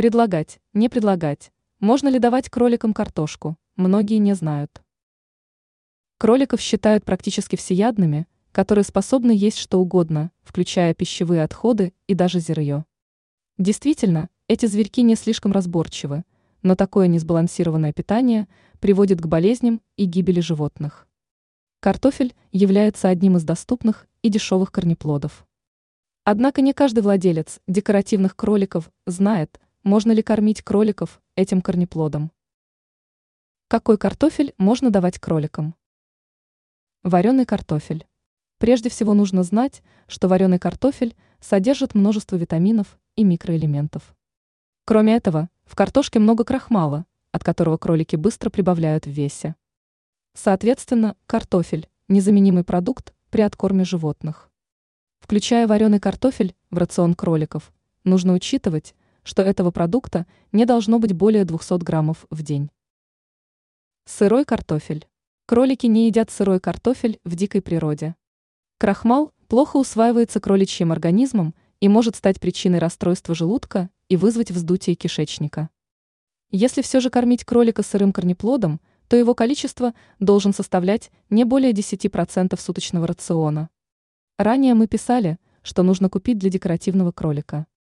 Предлагать, не предлагать. Можно ли давать кроликам картошку? Многие не знают. Кроликов считают практически всеядными, которые способны есть что угодно, включая пищевые отходы и даже зерье. Действительно, эти зверьки не слишком разборчивы, но такое несбалансированное питание приводит к болезням и гибели животных. Картофель является одним из доступных и дешевых корнеплодов. Однако не каждый владелец декоративных кроликов знает, можно ли кормить кроликов этим корнеплодом. Какой картофель можно давать кроликам? Вареный картофель. Прежде всего нужно знать, что вареный картофель содержит множество витаминов и микроэлементов. Кроме этого, в картошке много крахмала, от которого кролики быстро прибавляют в весе. Соответственно, картофель – незаменимый продукт при откорме животных. Включая вареный картофель в рацион кроликов, нужно учитывать, что этого продукта не должно быть более 200 граммов в день. Сырой картофель. Кролики не едят сырой картофель в дикой природе. Крахмал плохо усваивается кроличьим организмом и может стать причиной расстройства желудка и вызвать вздутие кишечника. Если все же кормить кролика сырым корнеплодом, то его количество должен составлять не более 10% суточного рациона. Ранее мы писали, что нужно купить для декоративного кролика.